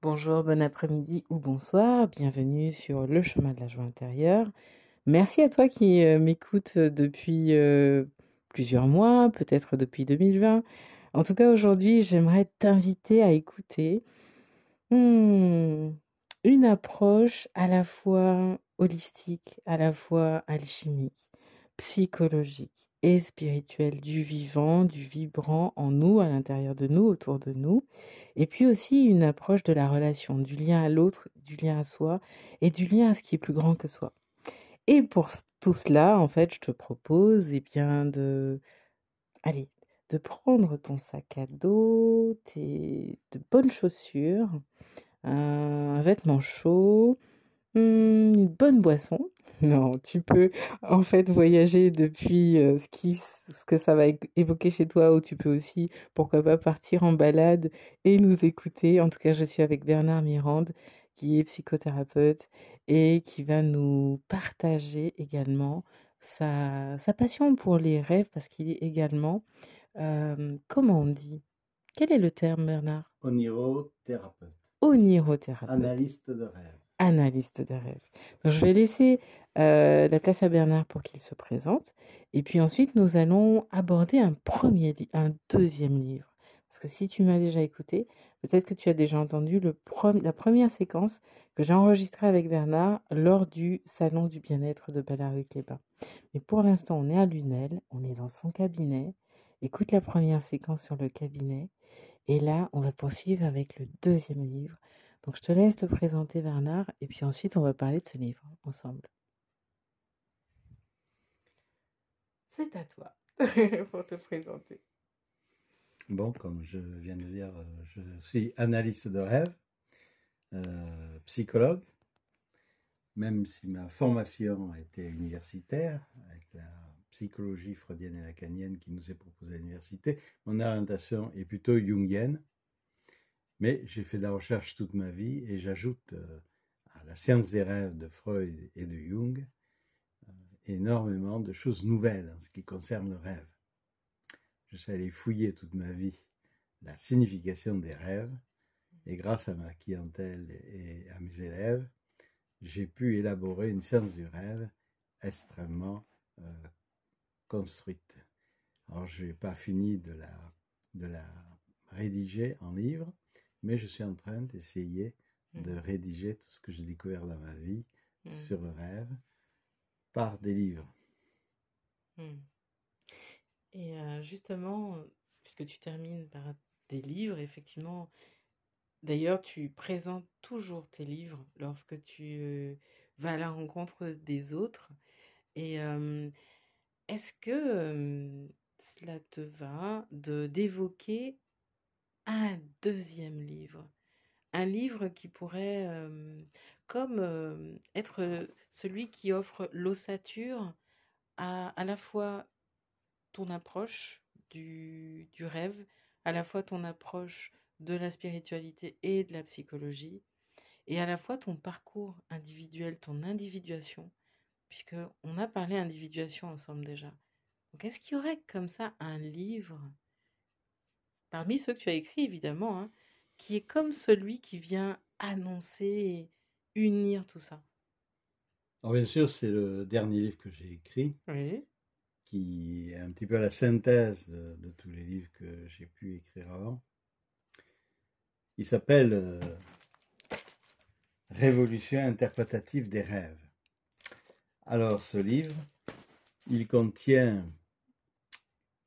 Bonjour, bon après-midi ou bonsoir, bienvenue sur le chemin de la joie intérieure. Merci à toi qui euh, m'écoutes depuis euh, plusieurs mois, peut-être depuis 2020. En tout cas, aujourd'hui, j'aimerais t'inviter à écouter hmm, une approche à la fois holistique, à la fois alchimique, psychologique et spirituelle du vivant, du vibrant en nous, à l'intérieur de nous, autour de nous, et puis aussi une approche de la relation, du lien à l'autre, du lien à soi, et du lien à ce qui est plus grand que soi. Et pour tout cela, en fait, je te propose, eh bien, de, allez, de prendre ton sac à dos, tes de bonnes chaussures, un vêtement chaud, une bonne boisson, non, tu peux en fait voyager depuis euh, ce qui, ce que ça va évoquer chez toi, ou tu peux aussi, pourquoi pas, partir en balade et nous écouter. En tout cas, je suis avec Bernard Mirande, qui est psychothérapeute et qui va nous partager également sa, sa passion pour les rêves, parce qu'il est également, euh, comment on dit? Quel est le terme, Bernard? Onirothérapeute. Onirothérapeute. Analyste de rêve analyste de rêve. Donc, je vais laisser euh, la place à Bernard pour qu'il se présente. Et puis ensuite, nous allons aborder un premier, un deuxième livre. Parce que si tu m'as déjà écouté, peut-être que tu as déjà entendu le la première séquence que j'ai enregistrée avec Bernard lors du salon du bien-être de Ballaruc-les-Bains. Mais pour l'instant, on est à Lunel, on est dans son cabinet. Écoute la première séquence sur le cabinet. Et là, on va poursuivre avec le deuxième livre donc je te laisse te présenter Bernard et puis ensuite on va parler de ce livre ensemble. C'est à toi pour te présenter. Bon, comme je viens de dire, je suis analyste de rêve, euh, psychologue, même si ma formation été universitaire, avec la psychologie freudienne et lacanienne qui nous est proposée à l'université, mon orientation est plutôt jungienne. Mais j'ai fait de la recherche toute ma vie et j'ajoute euh, à la science des rêves de Freud et de Jung euh, énormément de choses nouvelles en ce qui concerne le rêve. Je suis allé fouiller toute ma vie la signification des rêves et grâce à ma clientèle et à mes élèves, j'ai pu élaborer une science du rêve extrêmement euh, construite. Alors, je n'ai pas fini de la, de la rédiger en livre, mais je suis en train d'essayer de mmh. rédiger tout ce que j'ai découvert dans ma vie mmh. sur le rêve par des livres. Mmh. Et justement, puisque tu termines par des livres, effectivement, d'ailleurs, tu présentes toujours tes livres lorsque tu vas à la rencontre des autres. Et est-ce que cela te va de d'évoquer un deuxième livre. Un livre qui pourrait, comme être celui qui offre l'ossature à à la fois ton approche du, du rêve, à la fois ton approche de la spiritualité et de la psychologie, et à la fois ton parcours individuel, ton individuation, puisque on a parlé individuation ensemble déjà. Donc est-ce qu'il y aurait comme ça un livre parmi ceux que tu as écrits évidemment, hein, qui est comme celui qui vient annoncer et unir tout ça. Alors bien sûr, c'est le dernier livre que j'ai écrit, Oui. qui est un petit peu la synthèse de, tous les livres que j'ai pu écrire avant. Il s'appelle euh, Révolution interprétative des rêves. Alors ce livre, il contient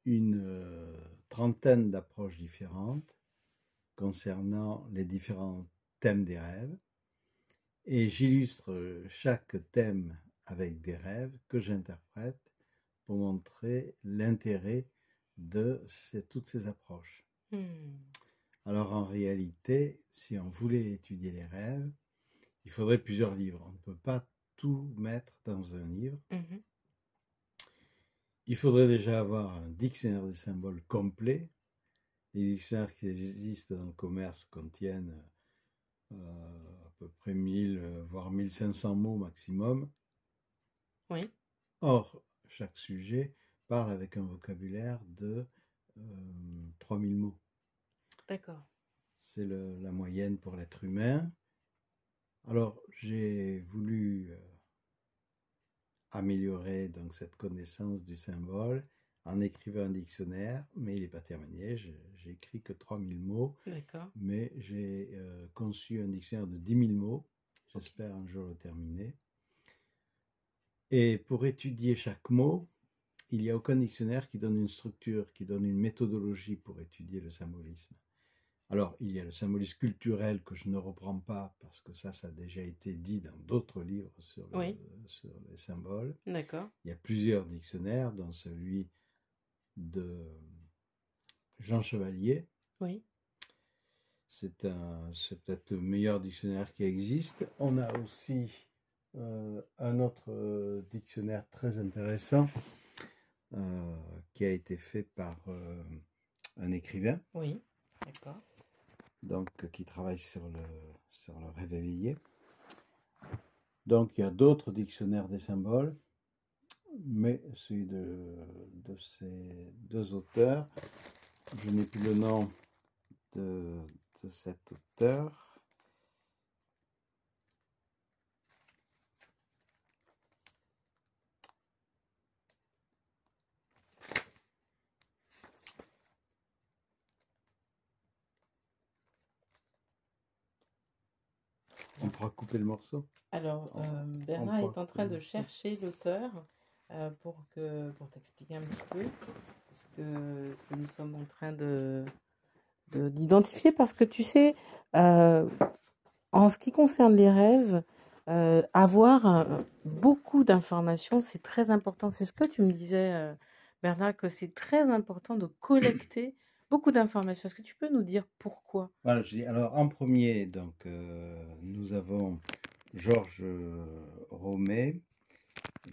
une euh, trentaine d'approches différentes concernant les différents thèmes des rêves et j'illustre chaque thème avec des rêves que j'interprète pour montrer l'intérêt de toutes ces approches. Hmm. Alors en réalité, si on voulait étudier les rêves, il faudrait plusieurs livres. On ne peut pas tout mettre dans un livre. Mmh il faudrait déjà avoir un dictionnaire des symboles complet. Les dictionnaires qui existent dans le commerce contiennent euh, à peu près 1000, euh, voire 1500 mots maximum. Oui. Or, chaque sujet parle avec un vocabulaire de 3000 euh, mots. D'accord. c'est la moyenne pour l'être humain. Alors, j'ai voulu euh, améliorer donc cette connaissance du symbole en écrivant un dictionnaire, mais il n'est pas terminé. J'ai écrit que 3000 mots. Mais j'ai euh, conçu un dictionnaire de 10 000 mots. J'espère un jour le terminer. Et pour étudier chaque mot, il n'y a aucun dictionnaire qui donne une structure, qui donne une méthodologie pour étudier le symbolisme. Alors, il y a le symbolisme culturel que je ne reprends pas parce que ça, ça a déjà été dit dans d'autres livres sur, les symboles. D'accord. Il y a plusieurs dictionnaires, dont celui de Jean Chevalier. Oui. C'est peut-être le meilleur dictionnaire qui existe. On a aussi euh, un autre euh, dictionnaire très intéressant euh, qui a été fait par un écrivain. Oui, d'accord donc qui travaille sur le, sur le rêve. Donc il y a d'autres dictionnaires des symboles, mais celui de, ces deux auteurs, je n'ai plus le nom de cet auteur. On pourra couper le morceau. Alors, euh, Bernard est en train de chercher l'auteur euh, pour, que, pour t'expliquer un petit peu ce que, ce que nous sommes en train de, d'identifier parce que tu sais, euh, en ce qui concerne les rêves, avoir beaucoup d'informations, c'est très important. C'est ce que tu me disais, Bernard, que c'est très important de collecter beaucoup d'informations. Est-ce que tu peux nous dire pourquoi? Voilà, je dis, alors en premier, donc, euh, nous avons Georges Romet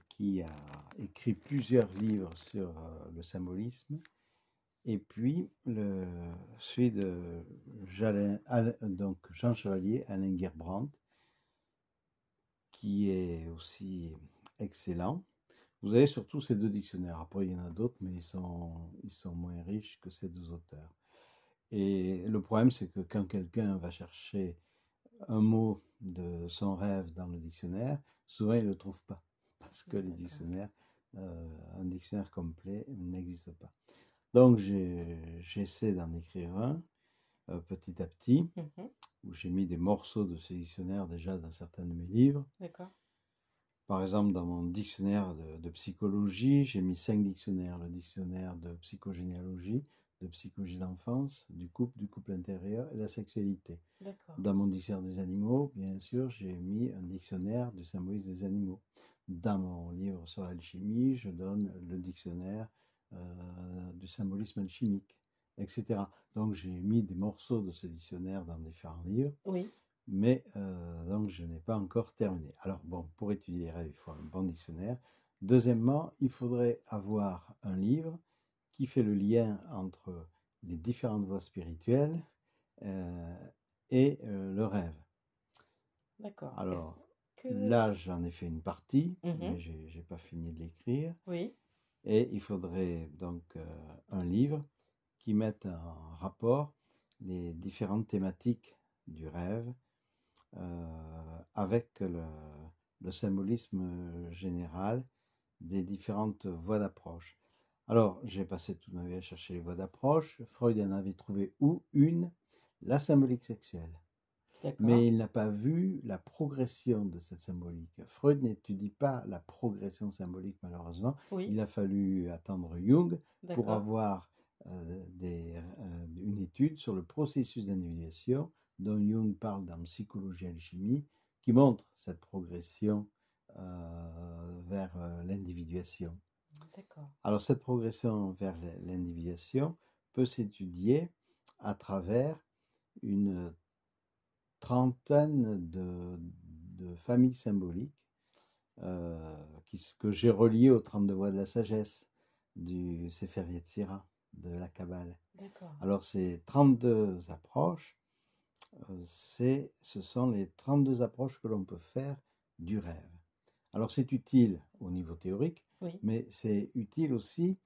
qui a écrit plusieurs livres sur euh, le symbolisme. Et puis, le, celui de donc Jean Chevalier, Alain Gerbrandt, qui est aussi excellent. Vous avez surtout ces deux dictionnaires. Après, il y en a d'autres, mais ils sont, ils sont moins riches que ces deux auteurs. Et le problème, c'est que quand quelqu'un va chercher un mot de son rêve dans le dictionnaire, souvent il ne le trouve pas. Parce que les dictionnaires, euh, un dictionnaire complet n'existe pas. Donc j'essaie d'en écrire un euh, petit à petit, mmh où j'ai mis des morceaux de ces dictionnaires déjà dans certains de mes livres. D'accord. Par exemple, dans mon dictionnaire de, psychologie, j'ai mis cinq dictionnaires. Le dictionnaire de psychogénéalogie, de psychologie d'enfance, du couple, du couple intérieur et de la sexualité. Dans mon dictionnaire des animaux, bien sûr, j'ai mis un dictionnaire du symbolisme des animaux. Dans mon livre sur l'alchimie, je donne le dictionnaire euh, du symbolisme alchimique, etc. Donc j'ai mis des morceaux de ce dictionnaire dans différents livres. Oui mais euh, donc je n'ai pas encore terminé. Alors bon, pour étudier les rêves, il faut un bon dictionnaire. Deuxièmement, il faudrait avoir un livre qui fait le lien entre les différentes voies spirituelles euh, et euh, le rêve. D'accord. Alors là, j'en ai fait une partie, mmh mais je n'ai pas fini de l'écrire. Oui. Et il faudrait donc un livre qui mette en rapport les différentes thématiques du rêve avec le, symbolisme général des différentes voies d'approche. Alors, j'ai passé toute ma vie à chercher les voies d'approche. Freud en avait trouvé où une, la symbolique sexuelle. Mais il n'a pas vu la progression de cette symbolique. Freud n'étudie pas la progression symbolique, malheureusement. Il a fallu attendre Jung pour avoir euh, des, euh, une étude sur le processus d'individuation dont Jung parle dans Psychologie et Alchimie, qui montre cette progression euh, vers euh, l'individuation. Alors cette progression vers l'individuation peut s'étudier à travers une trentaine de, familles symboliques euh, que j'ai reliées aux 32 voies de la sagesse du Sefer Yetzira, de la Kabbale. Alors ces 32 approches c'est, ce sont les 32 approches que l'on peut faire du rêve. Alors c'est utile au niveau théorique, mais c'est utile aussi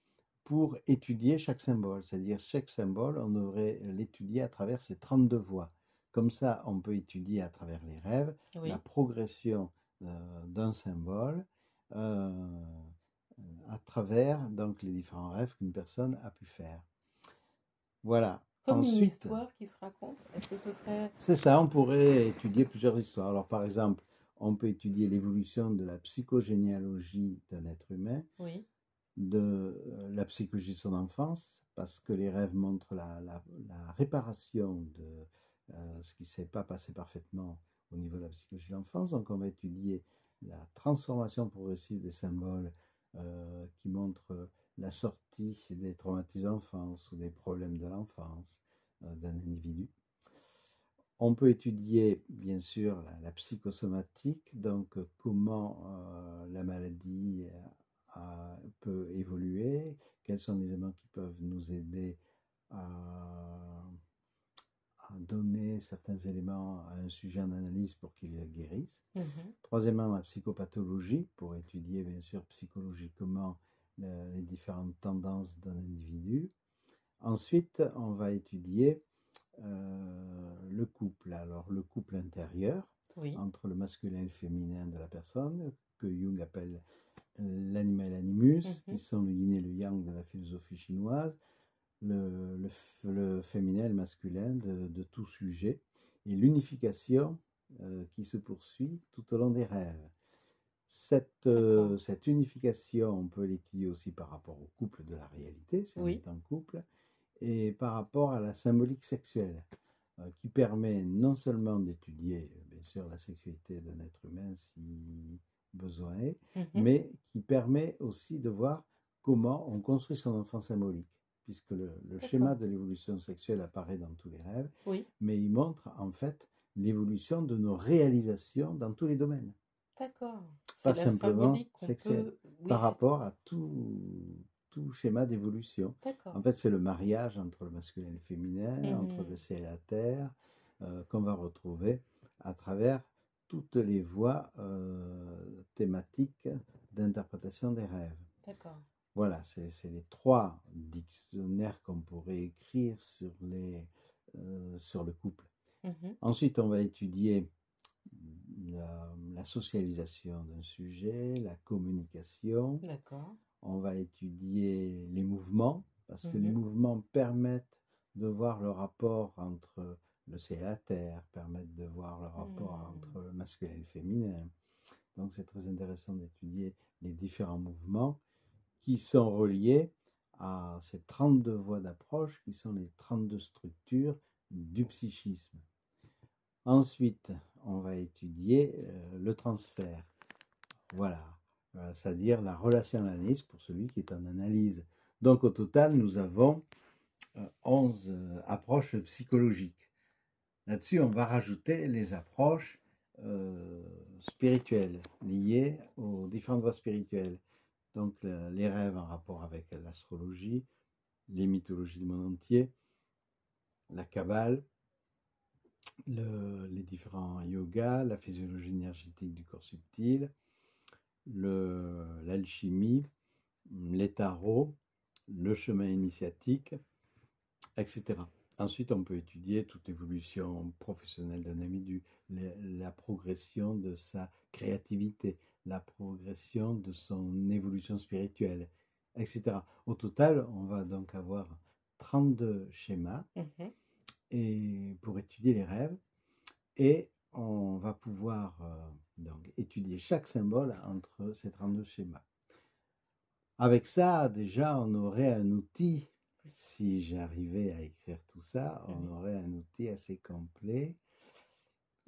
pour étudier chaque symbole. C'est-à-dire chaque symbole, on devrait l'étudier à travers ces 32 voies. Comme ça, on peut étudier à travers les rêves Oui. la progression euh, d'un symbole euh, à travers donc les différents rêves qu'une personne a pu faire. Voilà. Comme une histoire qui se raconte. Est-ce que ce serait... c'est ça, on pourrait étudier plusieurs histoires. Alors par exemple, on peut étudier l'évolution de la psychogénéalogie d'un être humain, Oui. de euh, la psychologie de son enfance, parce que les rêves montrent la, la- la réparation de euh, ce qui ne s'est pas passé parfaitement au niveau de la psychologie de l'enfance. Donc on va étudier la transformation progressive des symboles euh, qui montrent la sortie des traumatismes d'enfance ou des problèmes de l'enfance euh, d'un individu. On peut étudier, bien sûr, la, la psychosomatique, donc euh, comment euh, la maladie a- peut évoluer, quels sont les éléments qui peuvent nous aider à, à donner certains éléments à un sujet en analyse pour qu'il guérisse. Mhm. Troisièmement, la psychopathologie, pour étudier bien sûr psychologiquement les différentes tendances d'un individu. Ensuite, on va étudier euh, le couple. Alors, le couple intérieur Oui. entre le masculin et le féminin de la personne, que Jung appelle l'anima et l'animus, Mhm. qui sont le yin et le yang de la philosophie chinoise, le, le f- le féminin et le masculin de, de tout sujet, et l'unification euh, qui se poursuit tout au long des rêves. Cette, euh, cette unification, on peut l'étudier aussi par rapport au couple de la réalité, on Oui. en couple, et par rapport à la symbolique sexuelle, euh, qui permet non seulement d'étudier, euh, bien sûr, la sexualité d'un être humain si besoin est, Mhm. mais qui permet aussi de voir comment on construit son enfant symbolique, puisque le, le schéma de l'évolution sexuelle apparaît dans tous les rêves, Oui. mais il montre en fait l'évolution de nos réalisations dans tous les domaines, D'accord. pas simplement sexuelle, peut... Oui, par rapport à tout, tout schéma d'évolution. D'accord. En fait, c'est le mariage entre le masculin et le féminin, entre Mhm. le ciel et la terre, euh, qu'on va retrouver à travers toutes les voies euh, thématiques d'interprétation des rêves. D'accord. Voilà, c'est c'est les trois dictionnaires qu'on pourrait écrire sur, les, euh, sur le couple. Mhm. Ensuite, on va étudier la, la socialisation d'un sujet, la communication, D'accord. on va étudier les mouvements, parce que les Mhm. mouvements permettent de voir le rapport entre le ciel et la terre, permettent de voir le rapport Mhm. entre le masculin et le féminin. Donc c'est très intéressant d'étudier les différents mouvements qui sont reliés à ces 32 voies d'approche qui sont les 32 structures du psychisme. Ensuite, on va étudier euh, le transfert. Voilà, Euh, c'est-à-dire la relation à l'analyse pour celui qui est en analyse. Donc au total, nous avons euh, 11 euh, approches psychologiques. Là-dessus, on va rajouter les approches spirituelles liées aux différentes voies spirituelles. Donc le- les rêves en rapport avec l'astrologie, les mythologies du monde entier, la Kabbale, le- les différents yogas, la physiologie énergétique du corps subtil, l'alchimie, les tarots, le chemin initiatique, etc. Ensuite, on peut étudier toute évolution professionnelle d'un individu, la, progression de sa créativité, la progression de son évolution spirituelle, etc. Au total, on va donc avoir 32 schémas Mhm. Et pour étudier les rêves et on va pouvoir euh, donc étudier chaque symbole entre ces 32 schémas. Avec ça, déjà, on aurait un outil, si j'arrivais à écrire tout ça, on aurait un outil assez complet.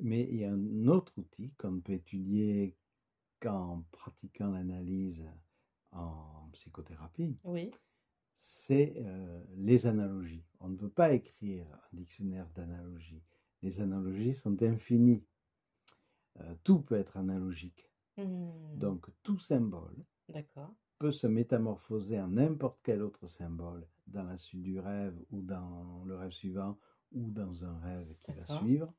Mais il y a un autre outil qu'on peut étudier qu'en pratiquant l'analyse en psychothérapie, Oui. C'est euh, les analogies. On ne peut pas écrire un dictionnaire d'analogies. Les analogies sont infinies. Euh, tout peut être analogique. Mhm. Donc tout symbole peut se métamorphoser en n'importe quel autre symbole dans la suite du rêve ou dans le rêve suivant ou dans un rêve qui va suivre,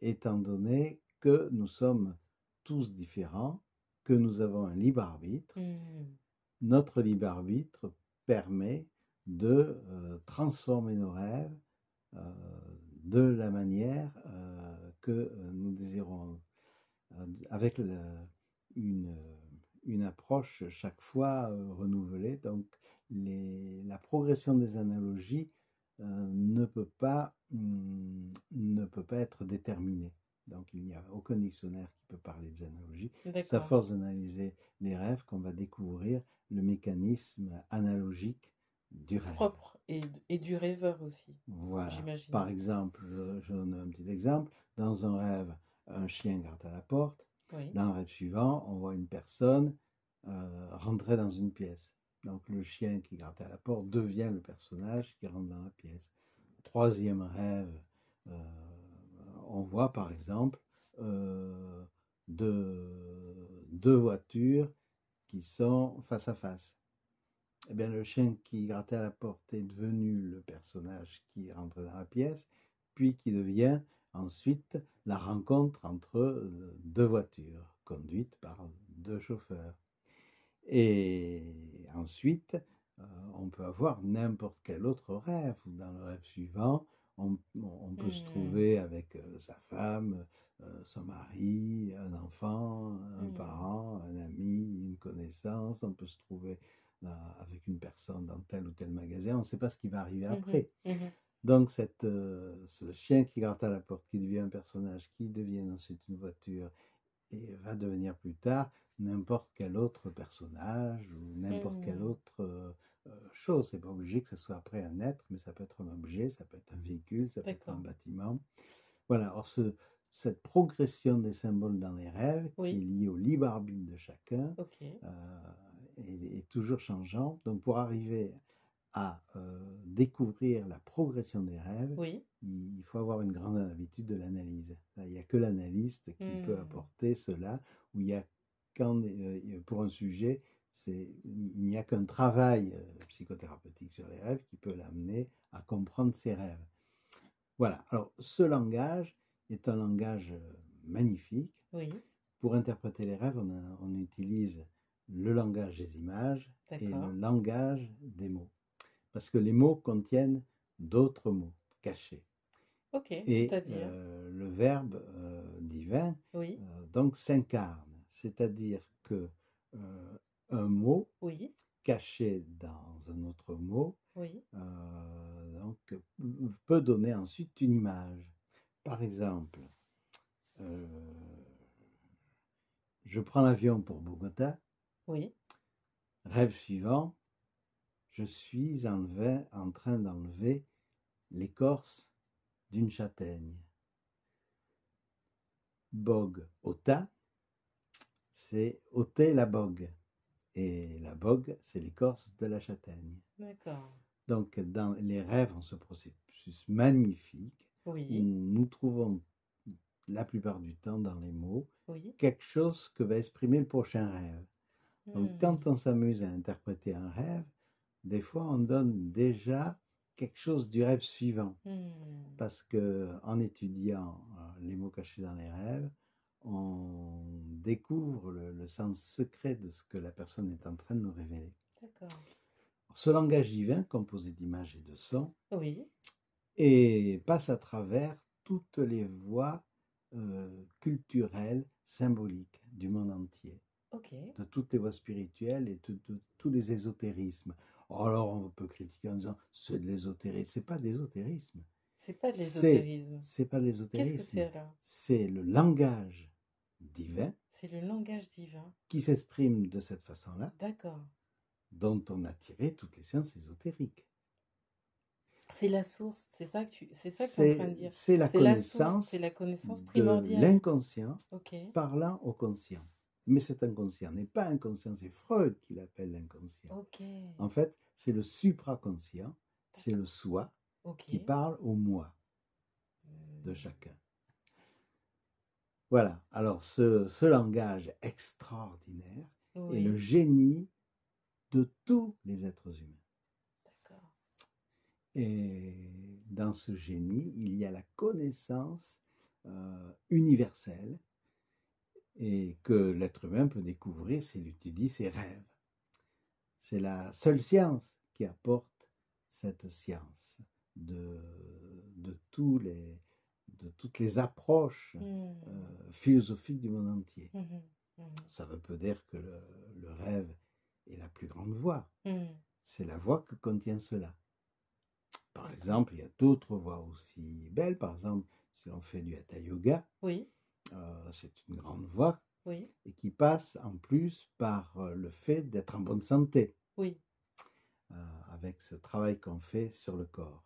étant donné que nous sommes tous différents, que nous avons un libre arbitre Mhm. notre libre arbitre permet de transformer nos rêves de la manière que nous désirons, avec une, approche chaque fois renouvelée. Donc la progression des analogies ne, peut pas, mmh, ne peut pas être déterminée. Donc il n'y a aucun dictionnaire qui peut parler des analogies. C'est à force d'analyser les rêves qu'on va découvrir le mécanisme analogique du rêve. Propre et, et du rêveur aussi. Voilà. Par exemple, je, donne un petit exemple. Dans un rêve, un chien garde à la porte. Dans le rêve suivant, on voit une personne euh, rentrer dans une pièce. Donc le chien qui garde à la porte devient le personnage qui rentre dans la pièce. Troisième rêve, euh, on voit par exemple euh, deux, voitures qui sont face à face. Eh bien, le chien qui grattait à la porte est devenu le personnage qui rentre dans la pièce, puis qui devient ensuite la rencontre entre euh, deux voitures conduites par deux chauffeurs. Et ensuite, euh, on peut avoir n'importe quel autre rêve. Dans le rêve suivant, on, peut se mmh. trouver avec sa femme, son mari, un enfant, un mmh. parent, un ami, une connaissance. On peut se trouver avec une personne dans tel ou tel magasin. On ne sait pas ce qui va arriver mmh après. Donc, cette, ce chien qui gratte à la porte, qui devient un personnage, qui devient ensuite une voiture, et va devenir plus tard n'importe quel autre personnage ou n'importe quelle autre chose. C'est pas obligé que ce soit après un être, mais ça peut être un objet, ça peut être un véhicule, ça peut être un bâtiment. Voilà. Alors ce, cette progression des symboles dans les rêves, qui est liée au libre arbitre de chacun, euh, est, toujours changeant. Donc pour arriver à euh, découvrir la progression des rêves, il, faut avoir une grande habitude de l'analyse. Il n'y a que l'analyste qui peut mmh. apporter cela, où il y a quand, pour un sujet, il n'y a qu'un travail euh, psychothérapeutique sur les rêves qui peut l'amener à comprendre ses rêves. Voilà. Alors, ce langage est un langage euh, magnifique. Pour interpréter les rêves, on, utilise le langage des images et le langage des mots. Parce que les mots contiennent d'autres mots cachés. et euh, le verbe divin donc s'incarne. C'est-à-dire que un mot caché dans un autre mot euh, donc, peut donner ensuite une image. Par exemple, euh, je prends l'avion pour Bogota. Oui. Rêve suivant, je suis en train d'enlever l'écorce d'une châtaigne. Bogota, c'est ôter la bogue. Et la bogue, c'est l'écorce de la châtaigne. D'accord. Donc, dans les rêves, en ce processus magnifique, nous trouvons la plupart du temps dans les mots quelque chose que va exprimer le prochain rêve. Donc, hmm. quand on s'amuse à interpréter un rêve, des fois, on donne déjà quelque chose du rêve suivant. Hmm. Parce que en étudiant euh, les mots cachés dans les rêves, on découvre le, sens secret de ce que la personne est en train de nous révéler. D'accord. Ce langage divin, composé d'images et de sons, oui. et passe à travers toutes les voies euh, culturelles, symboliques du monde entier. De toutes les voies spirituelles et de, tous les ésotérismes. Alors on peut critiquer en disant c'est de l'ésotérisme. C'est pas d'ésotérisme. C'est pas de l'ésotérisme. C'est pas de l'ésotérisme. Qu'est-ce que c'est alors? C'est le langage divin. C'est le langage divin. Qui s'exprime de cette façon-là. D'accord. Dont on a tiré toutes les sciences ésotériques. C'est la source, c'est ça que tu c'est ça que tu es en train de dire. C'est la connaissance. C'est la connaissance primordiale. L'inconscient parlant au conscient. Mais cet inconscient n'est pas inconscient, c'est Freud qui l'appelle l'inconscient. En fait, c'est le supraconscient, c'est le soi qui parle au moi de hmm. chacun. Voilà, alors ce, langage extraordinaire est le génie de tous les êtres humains. D'accord. Et dans ce génie, il y a la connaissance euh, universelle et que l'être humain peut découvrir s'il étudie ses rêves. C'est la seule science qui apporte cette science de, de, tous les, de toutes les approches Mmh. euh, philosophiques du monde entier. Mhm. Mhm. Ça veut pas dire que le, le rêve est la plus grande voie. C'est la voie que contient cela. Par exemple, il y a d'autres voies aussi belles. Par exemple, si on fait du hatha yoga, Oui, euh, c'est une grande voie oui, et qui passe en plus par euh, le fait d'être en bonne santé, oui. euh, avec ce travail qu'on fait sur le corps.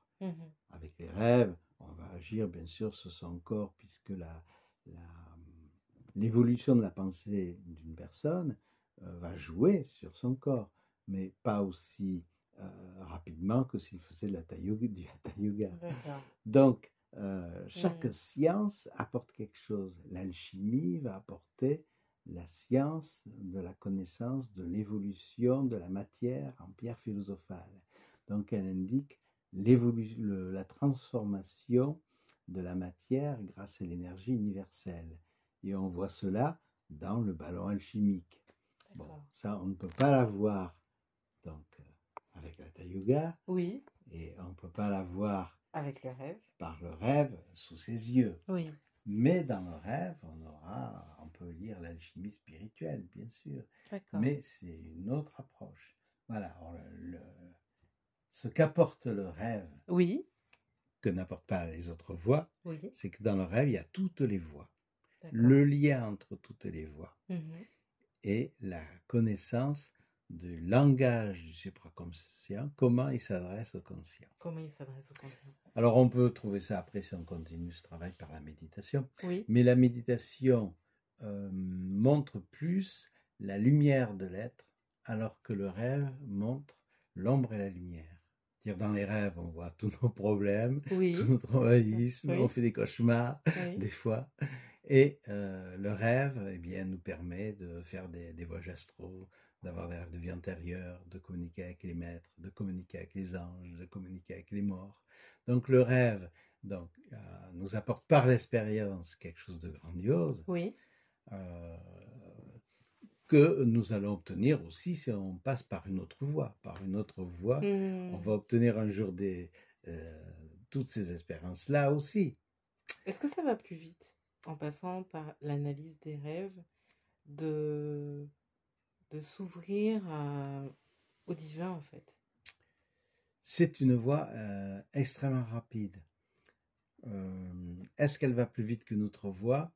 Avec les rêves, on va agir bien sûr sur son corps, puisque la- la- l'évolution de la pensée d'une personne euh, va jouer sur son corps, mais pas aussi euh, rapidement que s'il faisait de l'hatha yoga- du hatha yoga. Donc, euh, chaque Mhm. science apporte quelque chose. L'alchimie va apporter la science de la connaissance de l'évolution de la matière en pierre philosophale. Donc, elle indique le- la transformation de la matière grâce à l'énergie universelle. Et on voit cela dans le ballon alchimique. Bon, ça, on ne peut pas l'avoir donc, euh, avec la yoga Oui, et on ne peut pas l'avoir avec le rêve. par le rêve sous ses yeux. Oui. Mais dans le rêve, on aura, on peut lire l'alchimie spirituelle, bien sûr, D'accord. mais c'est une autre approche. Voilà, alors le- le- ce qu'apporte le rêve, Oui, que n'apportent pas les autres oui. c'est que dans le rêve, il y a toutes les. D'accord. Le lien entre toutes les voies Mhm. et la connaissance du langage du supraconscient, comment il s'adresse au conscient. Comment il s'adresse au conscient Alors on peut trouver ça après si on continue ce travail par la méditation. Oui, Mais la méditation euh, montre plus la lumière de l'être, alors que le rêve montre l'ombre et la lumière. Dire dans les rêves, on voit tous nos problèmes, oui, tout notre Oui. on fait des cauchemars oui. des fois. Et euh, le rêve, eh bien, nous permet de faire des, des voyages astraux, d'avoir des rêves de vie antérieure, de communiquer avec les maîtres, de communiquer avec les anges, de communiquer avec les morts. Donc le rêve donc, euh, nous apporte par l'expérience quelque chose de grandiose Oui, euh, que nous allons obtenir aussi si on passe par une autre voie. Par une autre voie, on Hmm. va obtenir un jour des, euh, toutes ces expériences-là aussi. Est-ce que ça va plus vite en passant par l'analyse des rêves de, de s'ouvrir au divin en fait? C'est une voie euh, extrêmement rapide. Euh, Est-ce qu'elle va plus vite qu'une autre voie?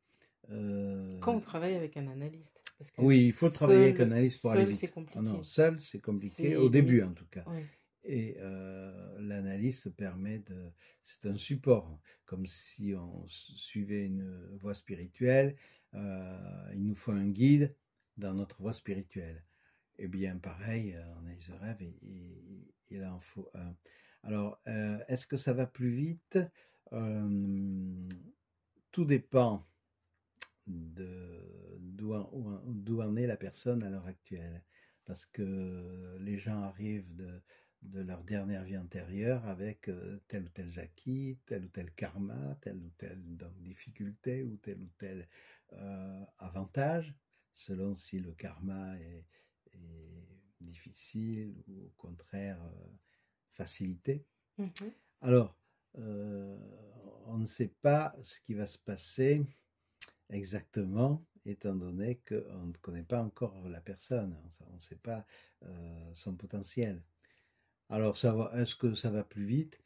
Euh, Quand on travaille avec un analyste parce que Oui, il faut travailler avec un analyste pour aller seul, vite. c'est Ah compliqué. non, seul, c'est compliqué, au début en tout cas. Oui, Et euh, l'analyse permet de... C'est un support, comme si on suivait une voie spirituelle. euh, il nous faut un guide dans notre voie spirituelle. Eh bien, pareil, euh, en analyse de rêve, il, il- en faut un. Alors, est-ce que ça va plus vite? Tout dépend d'où en, est la personne à l'heure actuelle. Parce que les gens arrivent de, de leur dernière vie antérieure avec euh, tel ou tel acquis, tel ou tel karma, telle ou telle donc, difficulté ou tel ou tel euh, avantage, selon si le karma est, est difficile ou au contraire euh, facilité. Mhm. Alors, euh, on ne sait pas ce qui va se passer exactement, étant donné qu'on ne connaît pas encore la personne, on ne sait pas euh, son potentiel. Alors, est-ce que ça va plus vite?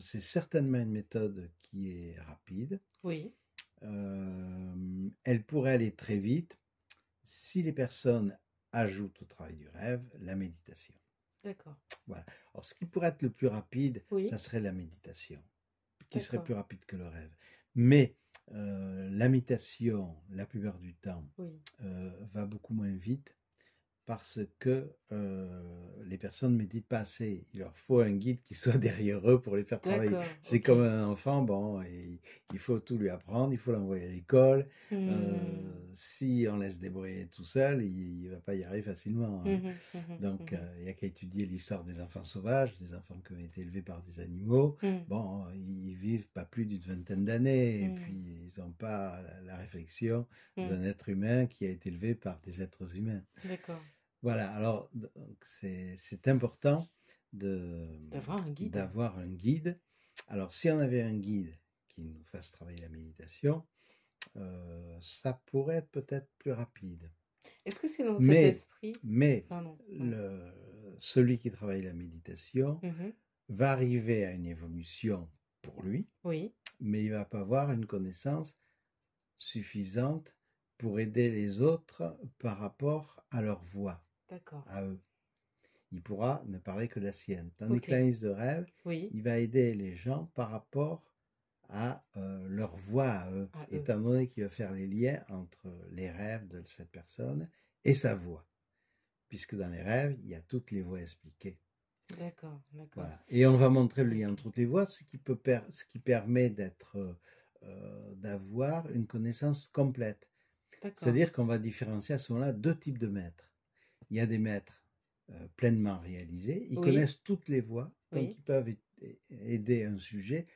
C'est certainement une méthode qui est rapide. oui, Euh, elle pourrait aller très vite si les personnes ajoutent au travail du rêve la méditation. d'accord. Alors, ce qui pourrait être le plus rapide, Oui. ça serait la méditation, qui serait plus rapide que le rêve. Mais euh, la méditation, la plupart du temps, Oui, euh, va beaucoup moins vite parce que euh, les personnes ne méditent pas assez. Il leur faut un guide qui soit derrière eux pour les faire travailler. C'est comme un enfant, bon, et il faut tout lui apprendre, il faut l'envoyer à l'école. Euh, Hmm. si on laisse débrouiller tout seul, il ne va pas y arriver facilement. hein. Mhm, mhm, Donc, euh, il n'y a qu'à étudier l'histoire des enfants sauvages, des enfants qui ont été élevés par des animaux. Bon, ils vivent pas plus d'une vingtaine d'années, et puis ils n'ont pas la, réflexion d'un être humain qui a été élevé par des êtres humains. D'accord. Voilà, alors c'est important d'avoir un guide. D'avoir un guide. Alors si on avait un guide qui nous fasse travailler la méditation, euh, ça pourrait être peut-être plus rapide. Est-ce que c'est dans cet esprit? Mais le, celui qui travaille la méditation mmh va arriver à une évolution pour lui, oui. mais il va pas avoir une connaissance suffisante pour aider les autres par rapport à leur voix, à eux. Il pourra ne parler que de la sienne. Tandis que l'analyse de rêve, il va aider les gens par rapport à euh, leur voix à eux, étant donné qu'il va faire les liens entre les rêves de cette personne et sa voix. Puisque dans les rêves, il y a toutes les voix expliquées. D'accord, d'accord. Et on va montrer le lien entre toutes les voix, ce qui, peut ce qui permet d'être, euh, d'avoir une connaissance complète. C'est-à-dire qu'on va différencier à ce moment-là deux types de maîtres. Il y a des maîtres euh, pleinement réalisés, ils connaissent toutes les voix, donc ils peuvent aider un sujet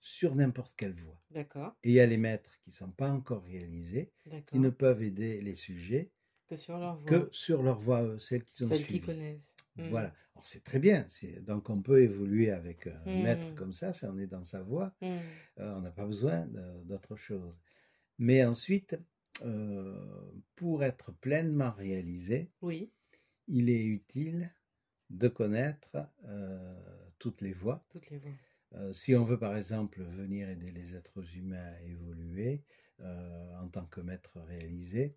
sur n'importe quelle voie. D'accord. Et il y a les maîtres qui ne sont pas encore réalisés, qui ne peuvent aider les sujets que sur leur voie, que sur leur voie celles qu'ils ont Celles qu'ils connaissent. Mmh. Voilà. Alors c'est très bien. Donc on peut évoluer avec un mmh. maître comme ça, si on est dans sa voie. Mmh. Euh, on n'a pas besoin d'autre chose. Mais ensuite, euh, pour être pleinement réalisé, oui. il est utile de connaître euh, toutes les voies. Toutes les voies. Euh, si on veut par exemple venir aider les êtres humains à évoluer en tant que maître réalisé,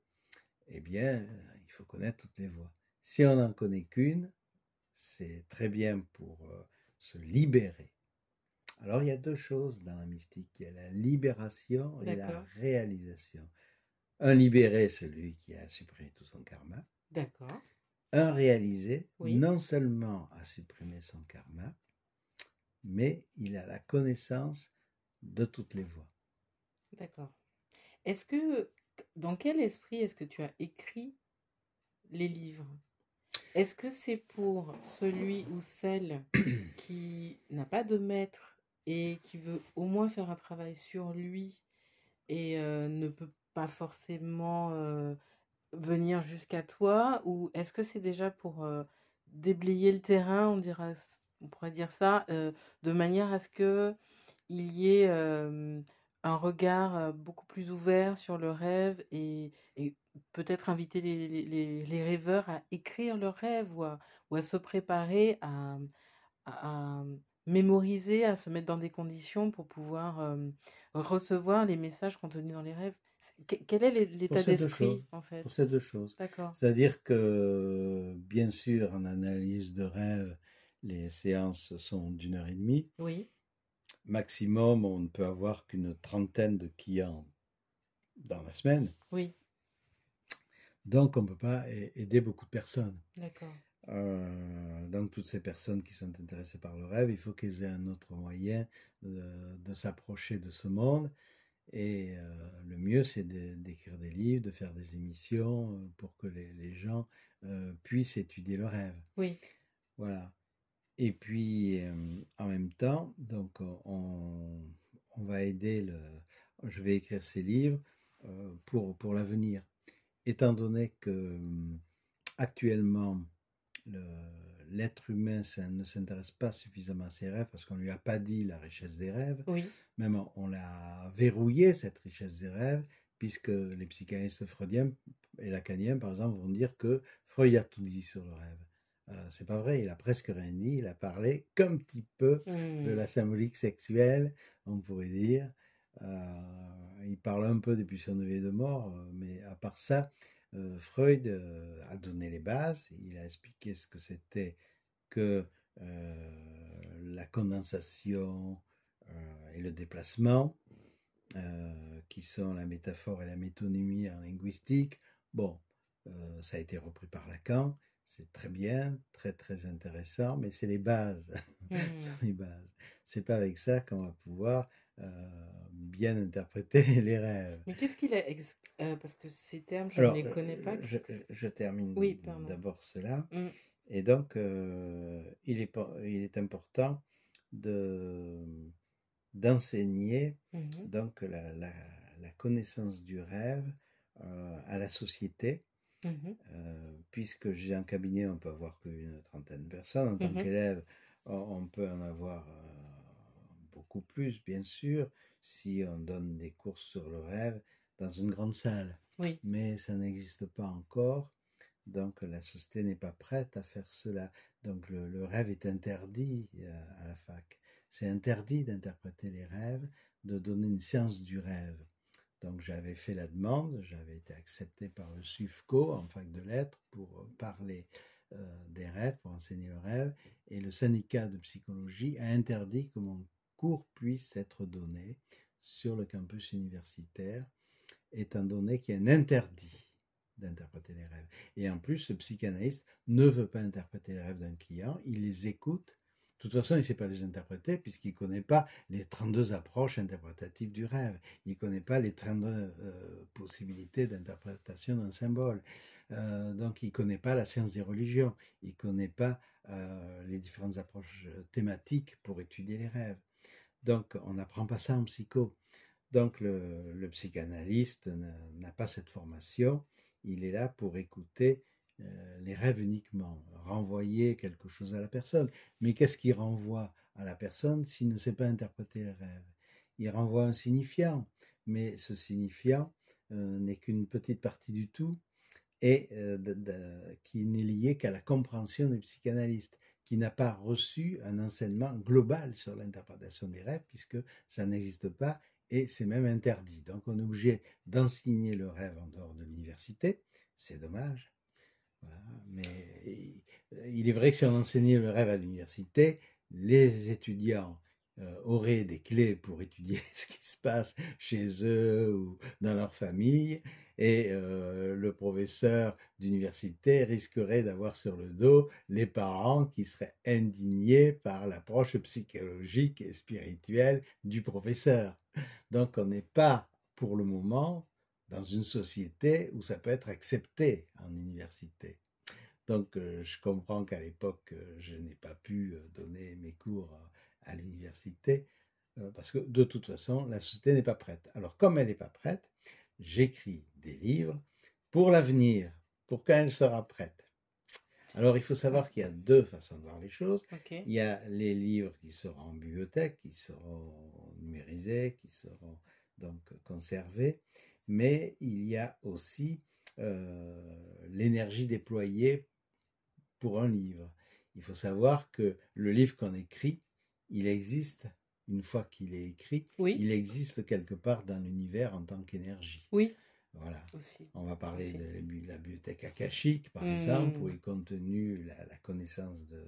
eh bien, il faut connaître toutes les voies. Si on n'en connaît qu'une, c'est très bien pour se libérer. Alors il y a deux choses dans la mystique, il y a la libération et la réalisation. Un libéré, celui qui a supprimé tout son karma. D'accord. Un réalisé, non seulement a supprimé son karma, mais il a la connaissance de toutes les voies. D'accord. Est-ce que, dans quel esprit est-ce que tu as écrit les livres? Est-ce que c'est pour celui ou celle qui n'a pas de maître et qui veut au moins faire un travail sur lui et euh, ne peut pas forcément venir jusqu'à toi Ou est-ce que c'est déjà pour déblayer le terrain, on dira pourrait dire ça, de manière à ce que il y ait un regard beaucoup plus ouvert sur le rêve et, peut-être inviter les, rêveurs à écrire leurs rêves ou à, se préparer à, mémoriser, à se mettre dans des conditions pour pouvoir recevoir les messages contenus dans les rêves. Quel est l'état d'esprit en fait? Pour ces deux choses. C'est-à-dire que, bien sûr, en analyse de rêve, les séances sont d'une heure et demie. Oui. Maximum, on ne peut avoir qu'une trentaine de clients dans la semaine. Oui. Donc, on ne peut pas aider beaucoup de personnes. D'accord. Euh, donc, toutes ces personnes qui sont intéressées par le rêve, il faut qu'elles aient un autre moyen de, s'approcher de ce monde. Et euh, le mieux, c'est d'écrire des livres, de faire des émissions pour que les, gens puissent étudier le rêve. Oui. Voilà. Et puis, en même temps, donc, on, on, va aider le. Je vais écrire ces livres pour, pour l'avenir. Étant donné que actuellement, l'être humain ne s'intéresse pas suffisamment à ses rêves parce qu'on ne lui a pas dit la richesse des rêves. Oui. Même on l'a verrouillé, cette richesse des rêves, puisque les psychanalystes freudiens et lacaniens, par exemple, vont dire que Freud a tout dit sur le rêve. Euh, c'est pas vrai, il a presque rien dit, il a parlé qu'un petit peu de la mmh. symbolique sexuelle, on pourrait dire. Euh, il parle un peu depuis son lever de mort, euh, mais à part ça, Freud a donné les bases, il a expliqué ce que c'était que la condensation et le déplacement, qui sont la métaphore et la métonymie en linguistique. Bon, ça a été repris par Lacan c'est très bien, très très intéressant, mais c'est les bases. Mmh. c'est les bases. C'est pas avec ça qu'on va pouvoir euh, bien interpréter les rêves. Mais qu'est-ce qu'il a euh, parce que ces termes je ne les connais pas. Je, termine d'abord cela. Mmh. Et donc euh, il est il est important de d'enseigner mmh donc la, la, la, connaissance du rêve à la société Mmh Euh, puisque j'ai un cabinet, on peut avoir qu'une trentaine de personnes. En tant Mmh qu'élève, on, peut en avoir euh, beaucoup plus, bien sûr, si on donne des cours sur le rêve dans une grande salle. Oui. Mais ça n'existe pas encore. Donc la société n'est pas prête à faire cela. Donc le, le rêve est interdit euh, à la fac. C'est interdit d'interpréter les rêves, de donner une séance du rêve. Donc j'avais fait la demande, j'avais été accepté par le SUFCO en fac de lettres pour parler euh, des rêves, pour enseigner le rêve, et le syndicat de psychologie a interdit que mon cours puisse être donné sur le campus universitaire, étant donné qu'il y a un interdit d'interpréter les rêves. Et en plus, le psychanalyste ne veut pas interpréter les rêves d'un client, il les écoute de toute façon, il ne sait pas les interpréter puisqu'il ne connaît pas les 32 approches interprétatives du rêve. Il ne connaît pas les 32 euh, possibilités d'interprétation d'un symbole. Euh, donc, il ne connaît pas la science des religions. Il ne connaît pas euh, les différentes approches thématiques pour étudier les rêves. Donc, on n'apprend pas ça en psycho. Donc, le, psychanalyste n'a pas cette formation. Il est là pour écouter euh, les rêves uniquement, renvoyer quelque chose à la personne. Mais qu'est-ce qui renvoie à la personne s'il ne sait pas interpréter les rêves? Il renvoie un signifiant, mais ce signifiant euh, n'est qu'une petite partie du tout et euh, qui n'est lié qu'à la compréhension du psychanalyste, qui n'a pas reçu un enseignement global sur l'interprétation des rêves, puisque ça n'existe pas et c'est même interdit. Donc on est obligé d'enseigner le rêve en dehors de l'université, c'est dommage. Mais il est vrai que si on enseignait le rêve à l'université, les étudiants auraient des clés pour étudier ce qui se passe chez eux ou dans leur famille, et euh, le professeur d'université risquerait d'avoir sur le dos les parents qui seraient indignés par l'approche psychologique et spirituelle du professeur. Donc on n'est pas, pour le moment, dans une société où ça peut être accepté en université. Donc, euh, je comprends qu'à l'époque, euh, je n'ai pas pu euh, donner mes cours à, l'université, euh, parce que de toute façon, la société n'est pas prête. Alors, comme elle n'est pas prête, j'écris des livres pour l'avenir, pour quand elle sera prête. Alors, il faut savoir qu'il y a deux façons de voir les choses. Il y a les livres qui seront en bibliothèque, qui seront numérisés, qui seront donc conservés, mais il y a aussi euh, l'énergie déployée pour un livre. Il faut savoir que le livre qu'on écrit, il existe, une fois qu'il est écrit, Oui, il existe quelque part dans l'univers en tant qu'énergie. oui, Voilà. aussi. On va parler Aussi. de la bi- la bibliothèque akashique, par exemple, où est contenue la, la connaissance de,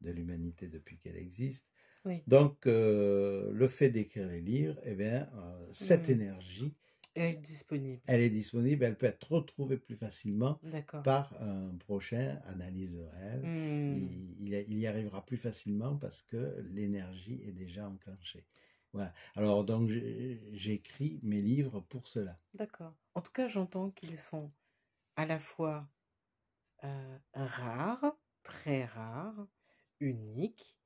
de l'humanité depuis qu'elle existe. Oui. Donc, euh, le fait d'écrire les livres, eh bien, euh, cette Hmm. énergie, Elle est disponible. elle est disponible, elle peut être retrouvée plus facilement par un prochain analyse de rêve. Hmm. Il, il- il y arrivera plus facilement parce que l'énergie est déjà enclenchée. Voilà. Alors, donc, j'écris mes livres pour cela. D'accord. En tout cas, j'entends qu'ils sont à la fois euh, rares, très rares, uniques.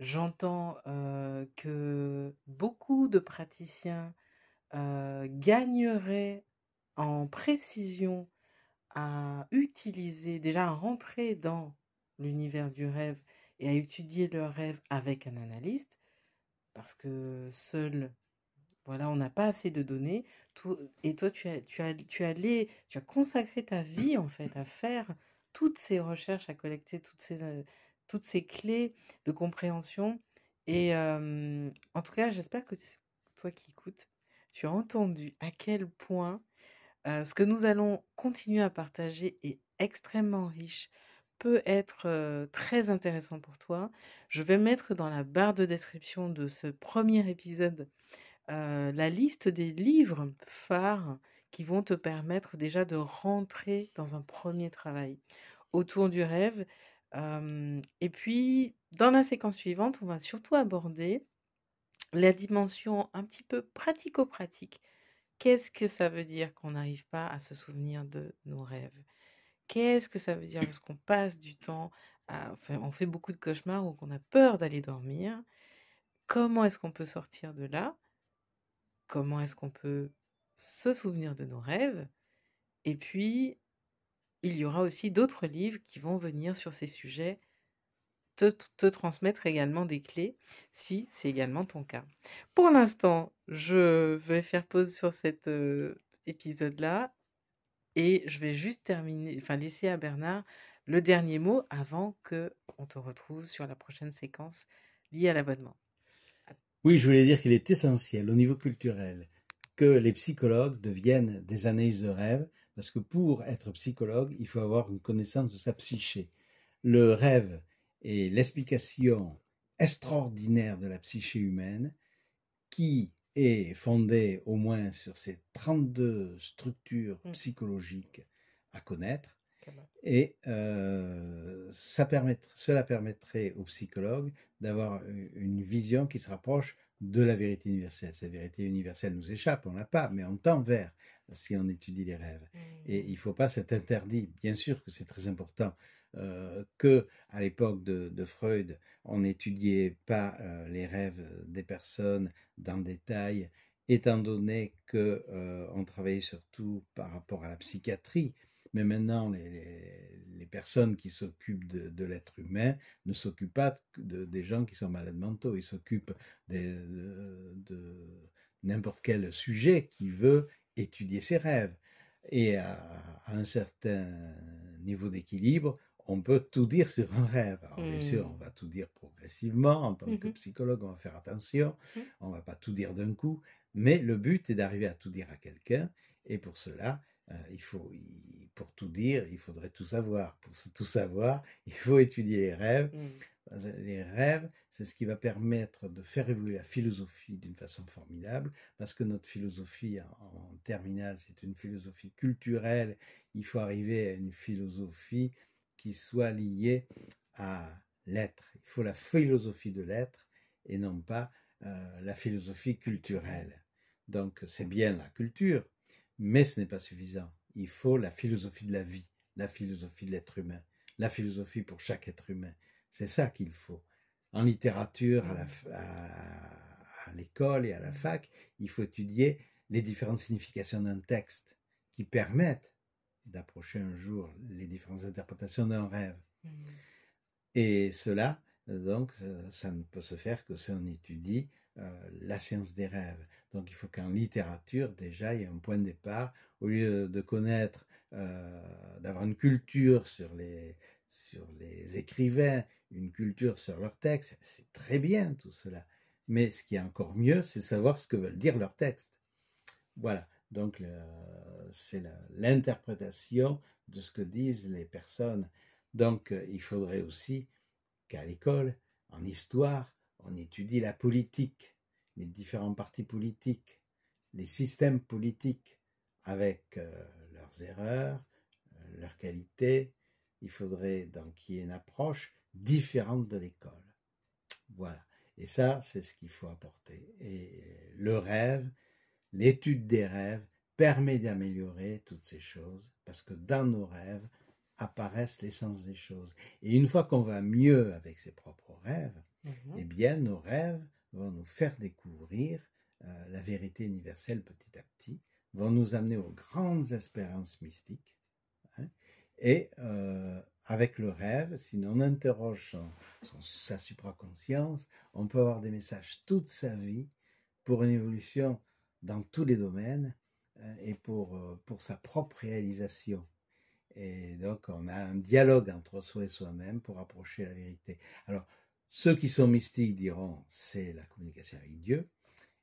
J'entends euh, que beaucoup de praticiens euh, gagneraient en précision à utiliser, déjà à rentrer dans l'univers du rêve et à étudier le rêve avec un analyste, parce que seul, voilà, on n'a pas assez de données. Tout- et toi, tu as, tu as, tu as consacré ta vie en fait à faire toutes ces recherches, à collecter toutes ces, euh, toutes ces clés de compréhension. Et euh, en tout cas, j'espère que toi qui écoutes, tu as entendu à quel point ce que nous allons continuer à partager est extrêmement riche, peut être très intéressant pour toi. Je vais mettre dans la barre de description de ce premier épisode la liste des livres phares qui vont te permettre déjà de rentrer dans un premier travail autour du rêve. Et puis, dans la séquence suivante, on va surtout aborder la dimension un petit peu pratico-pratique. Qu'est-ce que ça veut dire qu'on n'arrive pas à se souvenir de nos rêves? Qu'est-ce que ça veut dire lorsqu'on passe du temps à... Enfin, on fait beaucoup de cauchemars ou qu'on a peur d'aller dormir? Comment est-ce qu'on peut sortir de là? Comment est-ce qu'on peut se souvenir de nos rêves? Et puis, il y aura aussi d'autres livres qui vont venir sur ces sujets, te, transmettre également des clés, si c'est également ton cas. Pour l'instant, je vais faire pause sur cet épisode-là et je vais juste terminer, enfin laisser à Bernard le dernier mot avant que on te retrouve sur la prochaine séquence liée à l'abonnement. Oui, je voulais dire qu'il est essentiel au niveau culturel que les psychologues deviennent des analystes de rêve, parce que pour être psychologue, il faut avoir une connaissance de sa psyché. Le rêve est l'explication extraordinaire de la psyché humaine qui est fondée au moins sur ces 32 structures mmh. psychologiques à connaître et euh, ça cela permettrait aux psychologues d'avoir une vision qui se rapproche de la vérité universelle. Cette vérité universelle nous échappe, on l'a pas, mais on tend vers si on étudie les rêves. Et mmh. il ne faut pas cet interdit. Bien sûr que c'est très important euh, que à l'époque de, Freud, on n'étudiait pas euh, les rêves des personnes dans le détail, étant donné que on travaillait surtout par rapport à la psychiatrie mais maintenant, les, personnes qui s'occupent de, l'être humain ne s'occupent pas de, des gens qui sont malades mentaux, ils s'occupent de, n'importe quel sujet qui veut étudier ses rêves. Et à, un certain niveau d'équilibre, on peut tout dire sur un rêve. Alors, bien sûr, on mmh. va tout dire progressivement. En tant que mmh psychologue, on va faire attention. Mmh. On ne va pas tout dire d'un coup. Mais le but est d'arriver à tout dire à quelqu'un. Et pour cela, euh, il faut, pour tout dire, il faudrait tout savoir. Pour tout savoir, il faut étudier les rêves. Les rêves, c'est ce qui va permettre de faire évoluer la philosophie d'une façon formidable, parce que notre philosophie en, terminale, c'est une philosophie culturelle. Il faut arriver à une philosophie qui soit liée à l'être. Il faut la philosophie de l'être et non pas euh, la philosophie culturelle. Donc c'est bien la culture, mais ce n'est pas suffisant. Il faut la philosophie de la vie, la philosophie de l'être humain, la philosophie pour chaque être humain. C'est ça qu'il faut. En littérature, à l'école et à la fac, il faut étudier les différentes significations d'un texte qui permettent d'approcher un jour les différentes interprétations d'un rêve. Mmh. Et cela, donc, ça ne peut se faire que si on étudie euh, la science des rêves. Donc il faut qu'en littérature, déjà, il y ait un point de départ. Au lieu de connaître, euh, d'avoir une culture sur les, sur les écrivains, une culture sur leurs textes, c'est très bien tout cela. Mais ce qui est encore mieux, c'est savoir ce que veulent dire leurs textes. Voilà, donc c'est l'interprétation de ce que disent les personnes. Donc il faudrait aussi qu'à l'école, en histoire, on étudie la politique, les différents partis politiques, les systèmes politiques, avec euh, leurs erreurs, euh, leurs qualités. Il faudrait donc qu'il y ait une approche différente de l'école. Voilà. Et ça, c'est ce qu'il faut apporter. Et le rêve, l'étude des rêves, permet d'améliorer toutes ces choses, parce que dans nos rêves apparaissent l'essence des choses. Et une fois qu'on va mieux avec ses propres rêves, Mhm. eh bien, nos rêves vont nous faire découvrir euh, la vérité universelle petit à petit, vont nous amener aux grandes espérances mystiques. Hein. et euh, avec le rêve, si on interroge son, sa supraconscience, on peut avoir des messages toute sa vie pour une évolution dans tous les domaines hein, et pour, euh, pour sa propre réalisation. Et donc, on a un dialogue entre soi et soi-même pour approcher la vérité. Alors, ceux qui sont mystiques diront c'est la communication avec Dieu,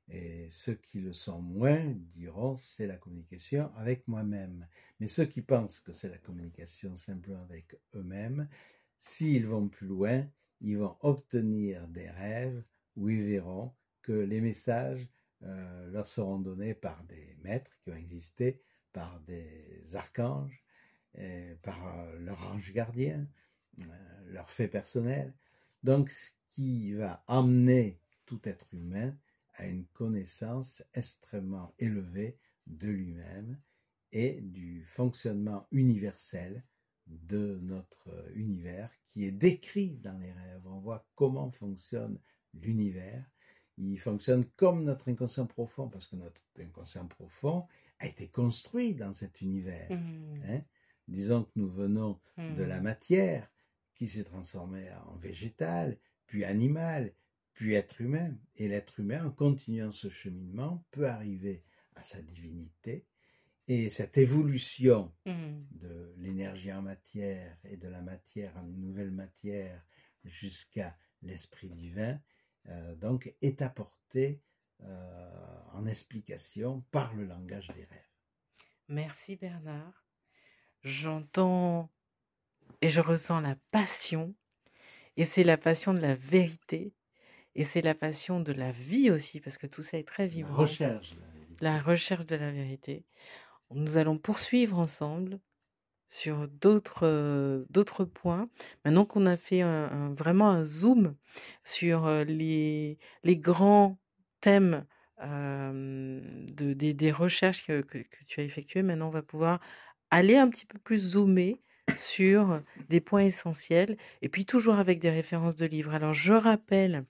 et ceux qui le sont moins diront c'est la communication avec moi-même. Mais ceux qui pensent que c'est la communication simplement avec eux-mêmes, s'ils vont plus loin, ils vont obtenir des rêves où ils verront que les messages euh, leur seront donnés par des maîtres qui ont existé, par des archanges, par euh, leur ange gardien, euh, leur fait personnel. Donc, ce qui va amener tout être humain à une connaissance extrêmement élevée de lui-même et du fonctionnement universel de notre univers qui est décrit dans les rêves. On voit comment fonctionne l'univers. Il fonctionne comme notre inconscient profond, parce que notre inconscient profond a été construit dans cet univers. Mmh. Hein. Disons que nous venons de la Mmh. matière qui s'est transformée en végétal, puis animal, puis être humain. Et l'être humain, en continuant ce cheminement, peut arriver à sa divinité. Et cette évolution Mmh. de l'énergie en matière et de la matière en une nouvelle matière jusqu'à l'esprit divin, donc est apportée euh, en explication par le langage des rêves. Merci Bernard. J'entends et je ressens la passion. Et c'est la passion de la vérité. Et c'est la passion de la vie aussi, parce que tout ça est très La vibrant. recherche. La recherche de la vérité. Nous allons poursuivre ensemble sur d'autres d'autres points. Maintenant qu'on a fait vraiment un zoom sur les, les grands thèmes de, des, des recherches que, que, que tu as effectuées, maintenant on va pouvoir aller un petit peu plus zoomer sur des points essentiels et puis toujours avec des références de livres. Alors je rappelle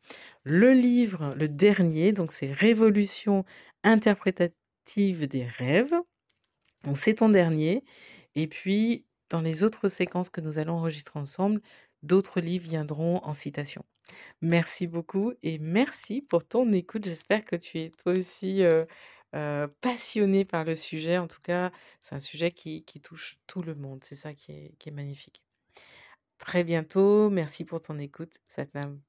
le livre, le dernier, donc c'est Révolution interprétative des rêves. Donc c'est ton dernier. Et puis, dans les autres séquences que nous allons enregistrer ensemble, d'autres livres viendront en citation. Merci beaucoup et merci pour ton écoute. J'espère que tu es toi aussi euh, euh, passionné par le sujet. En tout cas, c'est un sujet qui, touche tout le monde. C'est ça qui est, qui est magnifique. Très bientôt. Merci pour ton écoute. Satnam.